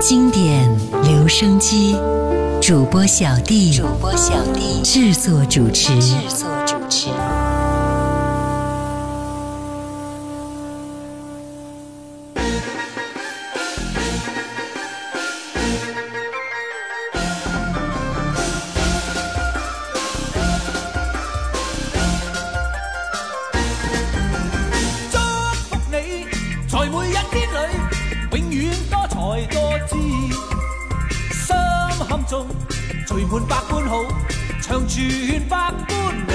经典留声机，主播小弟，主播小弟制作主持，制作主持。祝福你，在每一天里，永远。多姿，心坎中聚满百般好，长存百般美。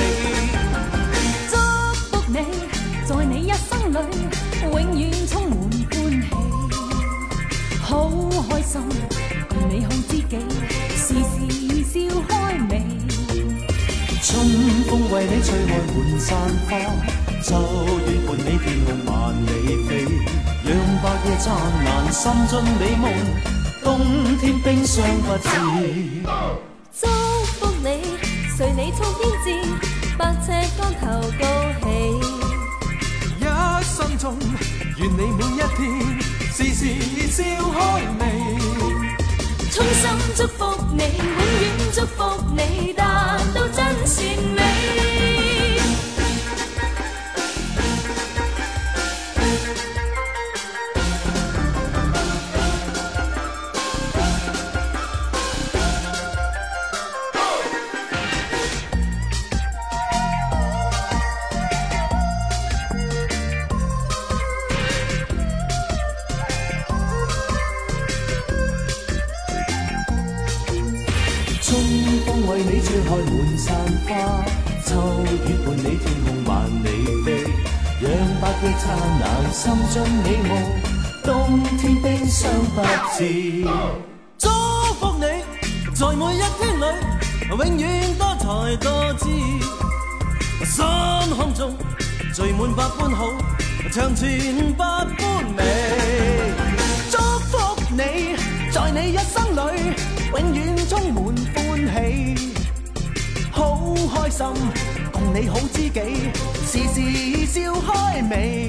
祝福你，在你一生里永远充满欢喜，好开心，你好知己，时时笑开眉。春风为你吹开满山花，秋月伴你天空万里飞。让白夜灿烂，心中美梦。冬天冰霜不至。祝福你，随你冲天志，百尺竿头高起。一生中，愿你每一天事事笑开眉。衷心祝福你，永远祝福你。祝福你，在每一天里永远多才多智，心胸中聚满百般好，长存百般美。祝福你，在你一生里永远充满欢喜，好开心共你好知己，事事笑开眉。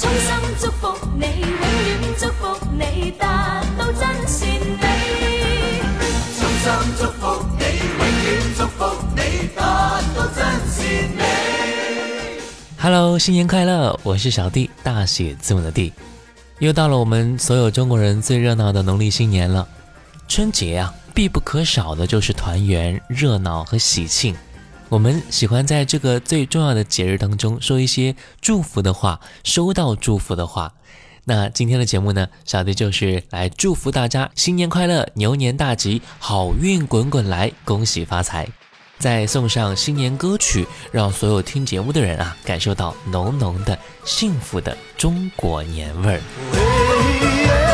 衷心祝福你，永远祝福你，达到真善美。衷心祝福你，永远祝福你，达到真善美。Hello，新年快乐！我是小弟，大写字母的弟。又到了我们所有中国人最热闹的农历新年了，春节啊，必不可少的就是团圆、热闹和喜庆。我们喜欢在这个最重要的节日当中说一些祝福的话，收到祝福的话。那今天的节目呢，小弟就是来祝福大家新年快乐，牛年大吉，好运滚滚来，恭喜发财。再送上新年歌曲，让所有听节目的人啊，感受到浓浓的幸福的中国年味儿。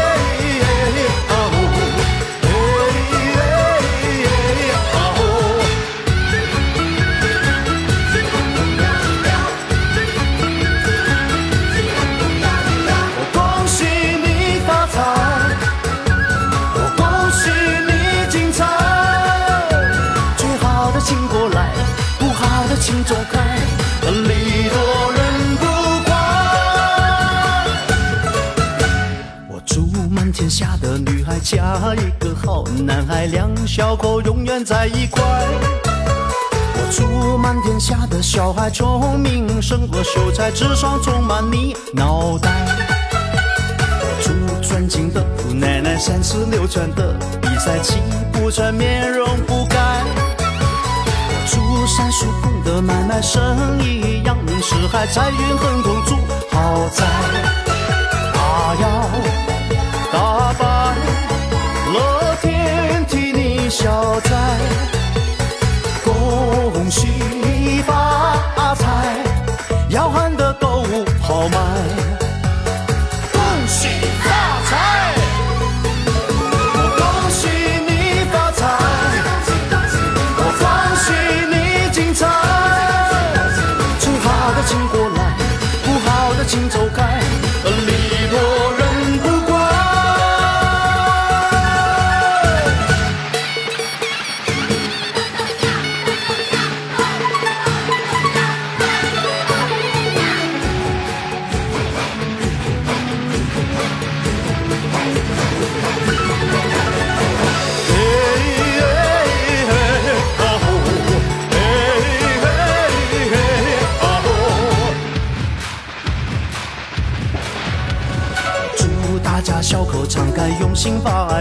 嫁一个好男孩，两小口永远在一块。我祝满天下的小孩聪明，胜过秀才，智商充满你脑袋。我祝尊敬的姑奶奶三十六转的比赛，气不喘，面容不改。我祝三叔公的买卖生意扬名四海，财运亨通，住豪宅。阿瑶。消灾，恭喜发财，要喊得够豪迈！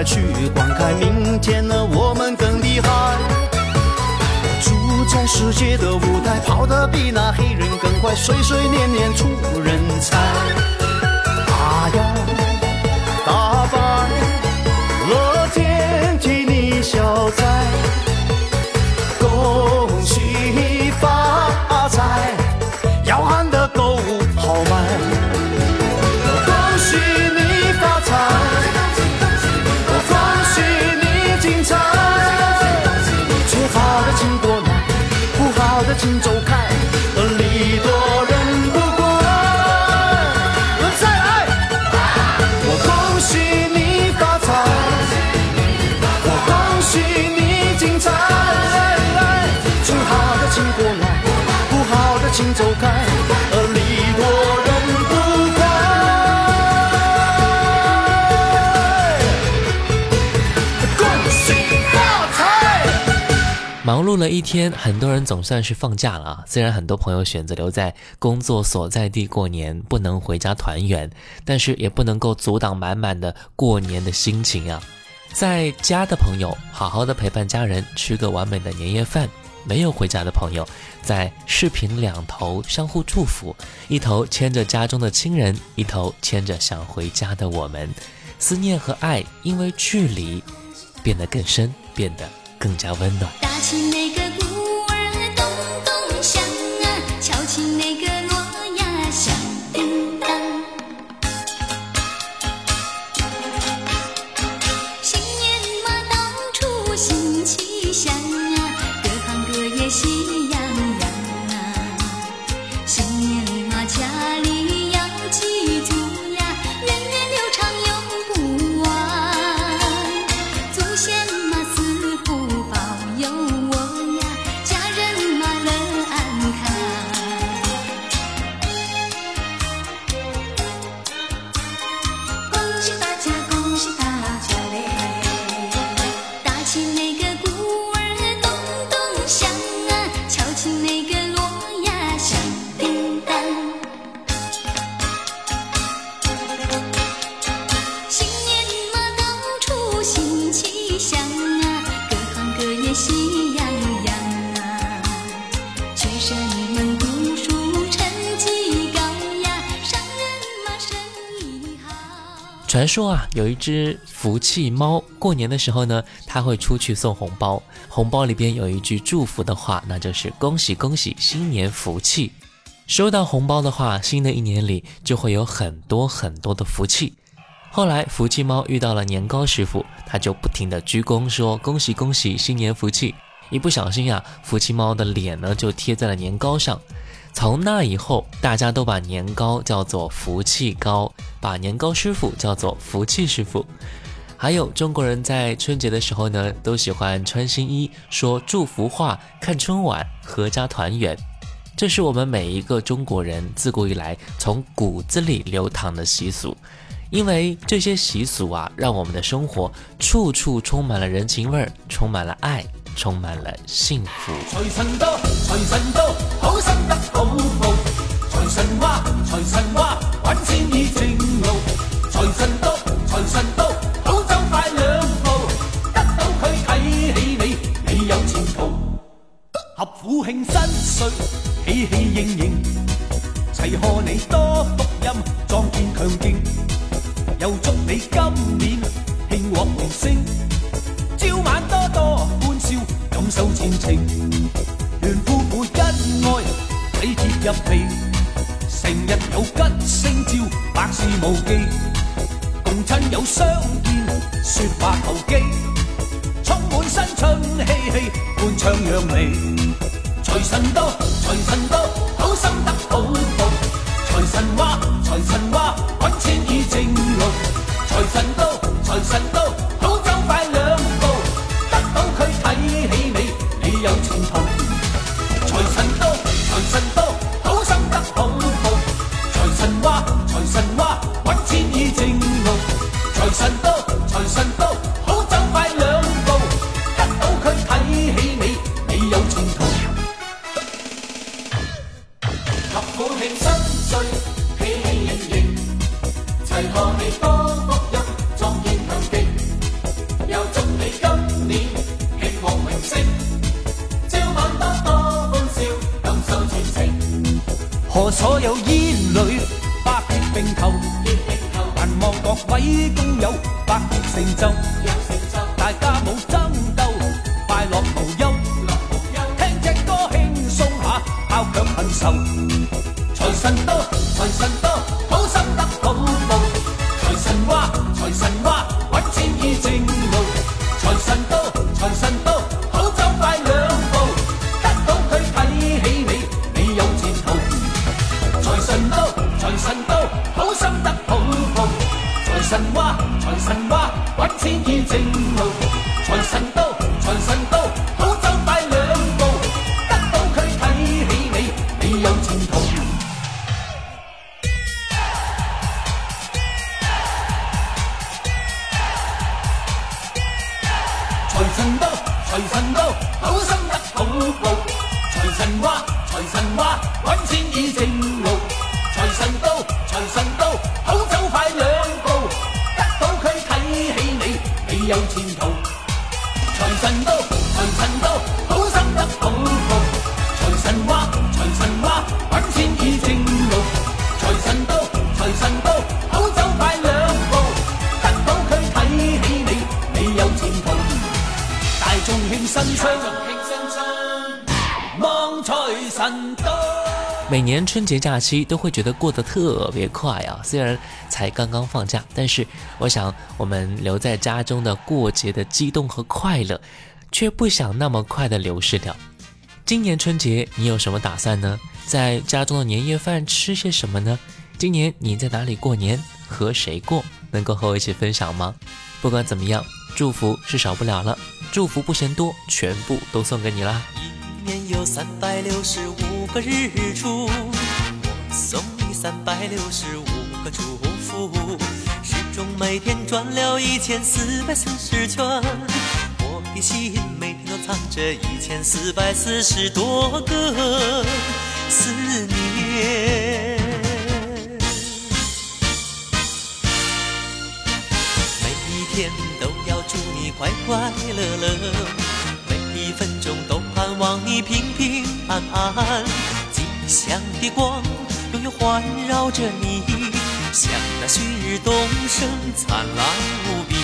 去观看明天的我们更厉害。我住在世界的舞台，跑得比那黑人更快，岁岁年年出人才。啊呀！忙碌了一天，很多人总算是放假了啊！虽然很多朋友选择留在工作所在地过年，不能回家团圆，但是也不能够阻挡满满的过年的心情啊！在家的朋友，好好的陪伴家人，吃个完美的年夜饭；没有回家的朋友，在视频两头相互祝福，一头牵着家中的亲人，一头牵着想回家的我们，思念和爱因为距离变得更深，变得更加温暖。起每个传说啊，有一只福气猫，过年的时候呢，它会出去送红包，红包里边有一句祝福的话，那就是恭喜恭喜，新年福气。收到红包的话，新的一年里就会有很多很多的福气。后来福气猫遇到了年糕师傅，他就不停的鞠躬说恭喜恭喜，新年福气。一不小心呀，福气猫的脸呢就贴在了年糕上。从那以后，大家都把年糕叫做“福气糕”，把年糕师傅叫做“福气师傅”。还有中国人在春节的时候呢，都喜欢穿新衣，说祝福话，看春晚，合家团圆。这是我们每一个中国人自古以来从骨子里流淌的习俗，因为这些习俗啊，让我们的生活处处充满了人情味儿，充满了爱。充满了幸福财神到财神到好心得好报财神话财神话稳钱已正路财神到财神到好走快两步得到佢睇起你你有前途合苦庆新岁喜喜盈盈齐贺你多福音壮健强劲又祝你今年兴旺明星朝晚多多感受前情，愿夫妇恩爱，体贴入微，成日有吉星照，百事无忌，共亲友相见，说话投机，充满新春气气，欢唱扬眉，财神多，财神多，好心得好报，财神话，财神话，揾钱。每年春节假期都会觉得过得特别快啊，虽然才刚刚放假，但是我想我们留在家中的过节的激动和快乐，却不想那么快的流失掉。今年春节你有什么打算呢？在家中的年夜饭吃些什么呢？今年你在哪里过年，和谁过？能够和我一起分享吗？不管怎么样，祝福是少不了了，祝福不嫌多，全部都送给你啦。年有三百六十五个日出，我送你三百六十五个祝福。时钟每天转了一千四百四十圈，我的心每天都藏着一千四百四十多个思念。每一天都要祝你快快乐乐。你平平安安，吉祥的光永远环绕着你，像那旭日东升，灿烂无比。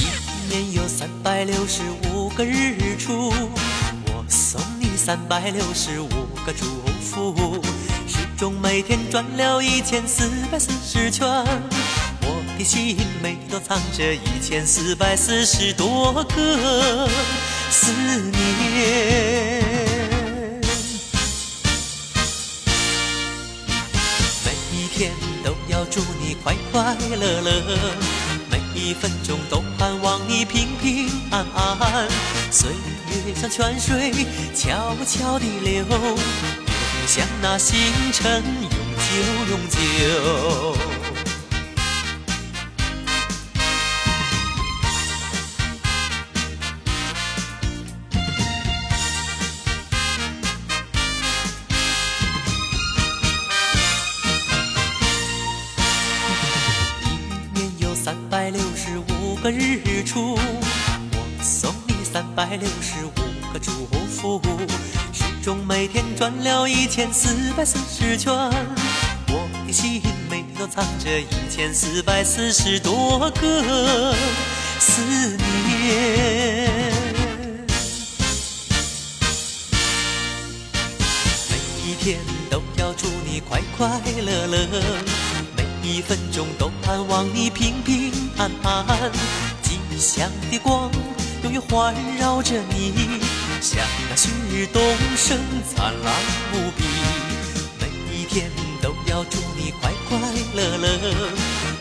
一年有三百六十五。个日出，我送你三百六十五个祝福。时钟每天转了一千四百四十圈，我的心每都藏着一千四百四十多个思念。每一天都要祝你快快乐乐，每一分钟都盼。你平平安安，岁月像泉水悄悄地流，永像那星辰，永久永久。六十五个祝福，时钟每天转了一千四百四十圈，我的心每天都藏着一千四百四十多个思念。每一天都要祝你快快乐乐，每一分钟都盼望你平平安安，吉祥的光。永远环绕着你，像那旭日东升，灿烂无比。每一天都要祝你快快乐乐，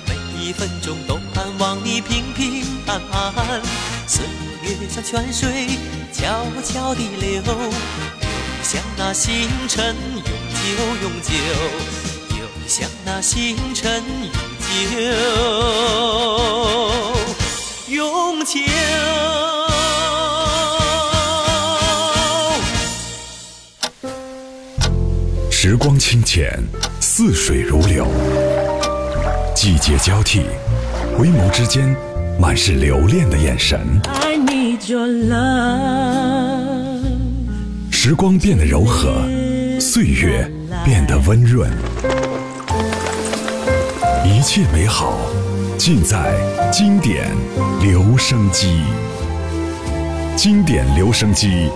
每一分钟都盼望你平平安安。岁月像泉水，悄悄地流，流向那星辰，永久永久，流向那星辰永久。永久。时光清浅，似水如流，季节交替，回眸之间，满是留恋的眼神。时光变得柔和，岁月变得温润，一切美好。尽在经典留声机。经典留声机，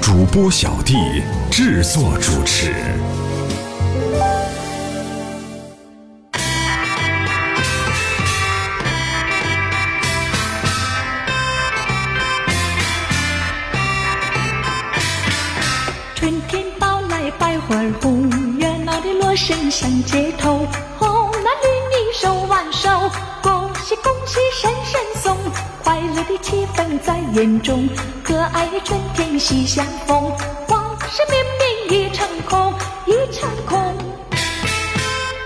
主播小弟制作主持。春天到来，百花红，热闹的锣声响街头。快乐的气氛在眼中，可爱的春天喜相逢，往事绵绵一场空，一场空，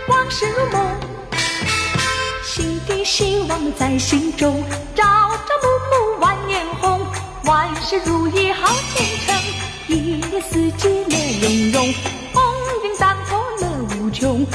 往事如梦。新的希望在心中，朝朝暮暮万年红，万事如意好前程，一年四季乐融融，鸿运当头乐无穷。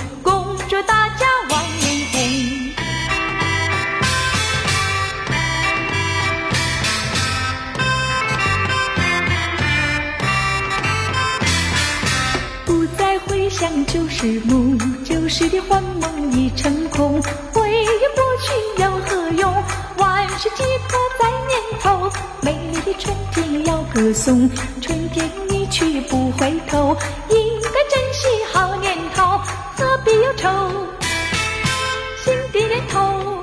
旧时梦，旧时的幻梦已成空，回忆过去有何用？万事寄托在年头，美丽的春天要歌颂，春天一去不回头，应该珍惜好年头，何必忧愁？新的年头，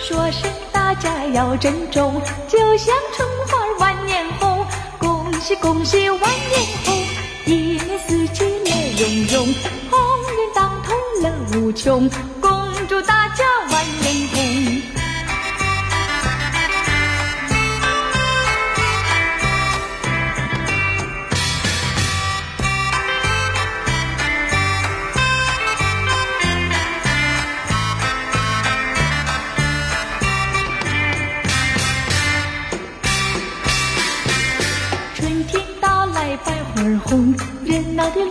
说声大家要珍重，就像春花万年红，恭喜恭喜万年红，一年四季。融融，鸿运当头乐无穷，恭祝大家万年红。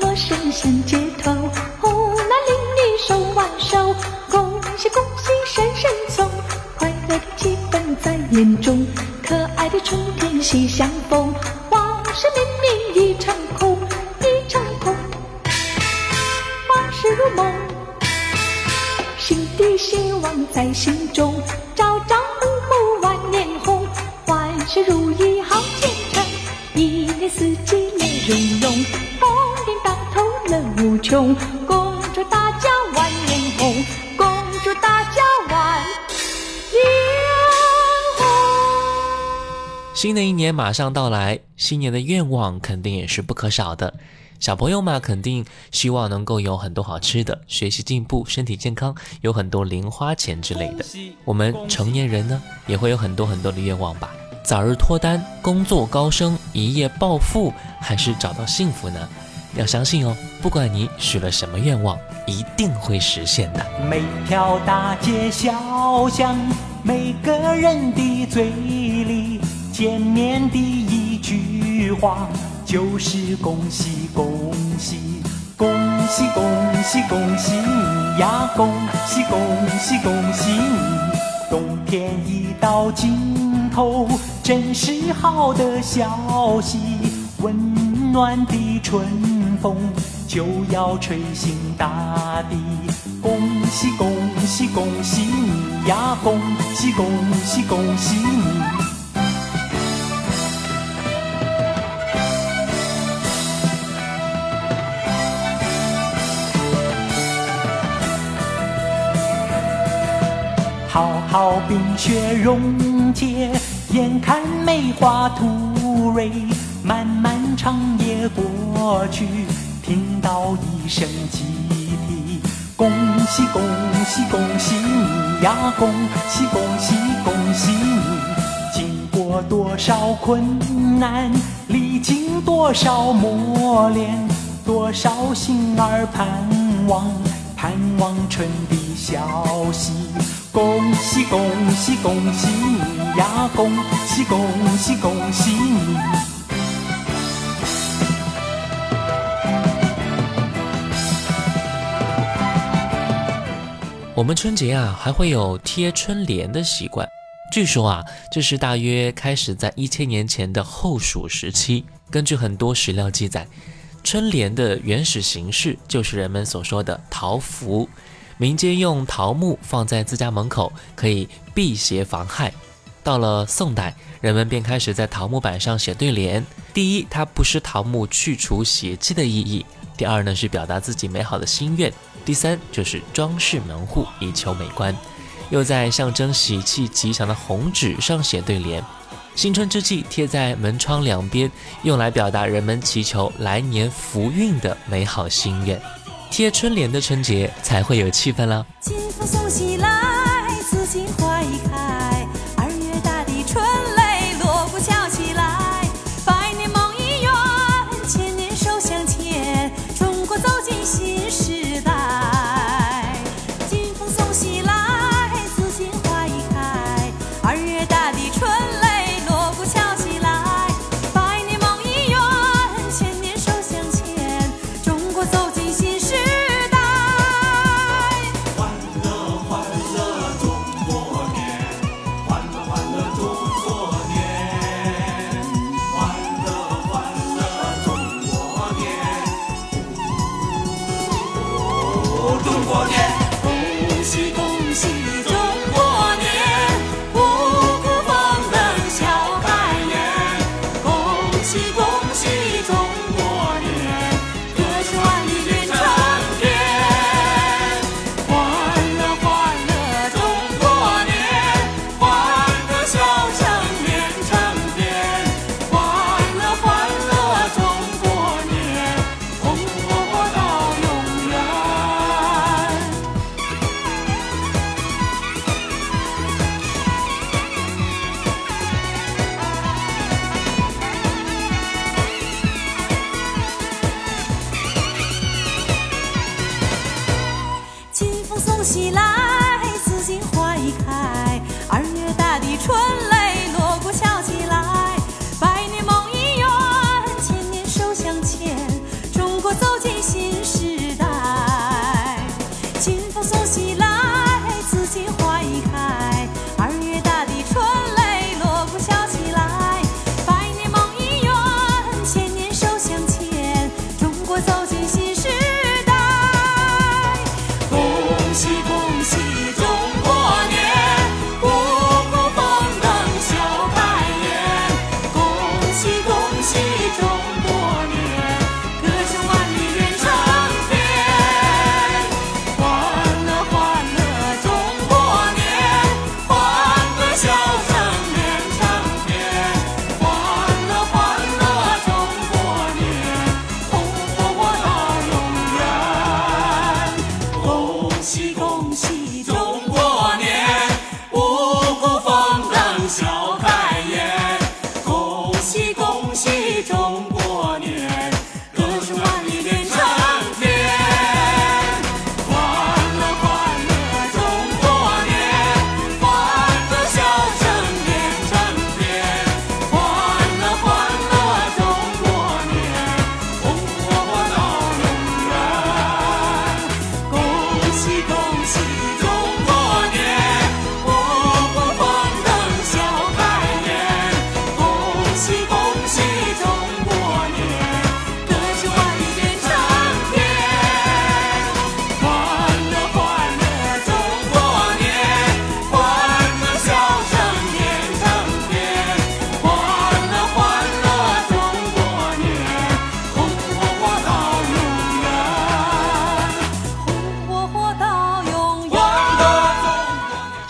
锣声响街头，湖南邻里手挽手，恭喜恭喜声声送，快乐的气氛在眼中。可爱的春天喜相逢，往事明明一场空，一场空，往事如梦，新的希望在心中。恭祝大家万年红，恭祝大家万年红。新的一年马上到来，新年的愿望肯定也是不可少的。小朋友嘛，肯定希望能够有很多好吃的，学习进步，身体健康，有很多零花钱之类的。我们成年人呢，也会有很多很多的愿望吧？早日脱单，工作高升，一夜暴富，还是找到幸福呢？要相信哦，不管你许了什么愿望，一定会实现的。每条大街小巷，每个人的嘴里见面的一句话就是“恭喜恭喜恭喜恭喜恭喜你呀，恭喜恭喜恭喜你”。冬天一到尽头，真是好的消息，温暖的春。风就要吹醒大地，恭喜恭喜恭喜你呀，恭喜恭喜恭喜你！浩浩冰雪融解，眼看梅花吐蕊，慢慢。长夜过去，听到一声鸡啼，恭喜恭喜恭喜你呀，恭喜恭喜恭喜你！经过多少困难，历经多少磨练，多少心儿盼望，盼望春的消息。恭喜恭喜恭喜你呀，恭喜恭喜恭喜你！我们春节啊，还会有贴春联的习惯。据说啊，这是大约开始在一千年前的后蜀时期。根据很多史料记载，春联的原始形式就是人们所说的桃符，民间用桃木放在自家门口，可以辟邪防害。到了宋代，人们便开始在桃木板上写对联。第一，它不失桃木去除邪气的意义；第二呢，是表达自己美好的心愿。第三就是装饰门户以求美观，又在象征喜气吉祥的红纸上写对联，新春之际贴在门窗两边，用来表达人们祈求来年福运的美好心愿。贴春联的春节才会有气氛啦。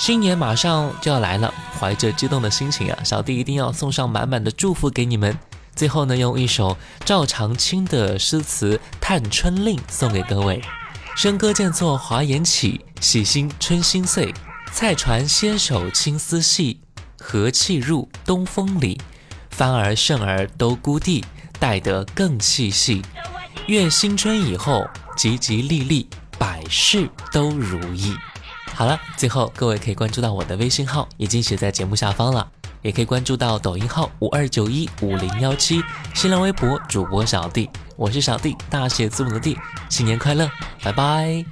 新年马上就要来了，怀着激动的心情啊，小弟一定要送上满满的祝福给你们。最后呢，用一首赵长青的诗词《探春令》送给各位：笙歌渐作华筵起，喜心春心碎。菜船纤手青丝细，和气入东风里。帆儿胜儿都孤地，待得更细细。愿新春以后，吉吉利利，百事都如意。好了，最后各位可以关注到我的微信号，已经写在节目下方了，也可以关注到抖音号五二九一五零幺七，新浪微博主播小弟，我是小弟，大写字母的弟，新年快乐，拜拜。